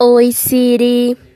Oi, Siri.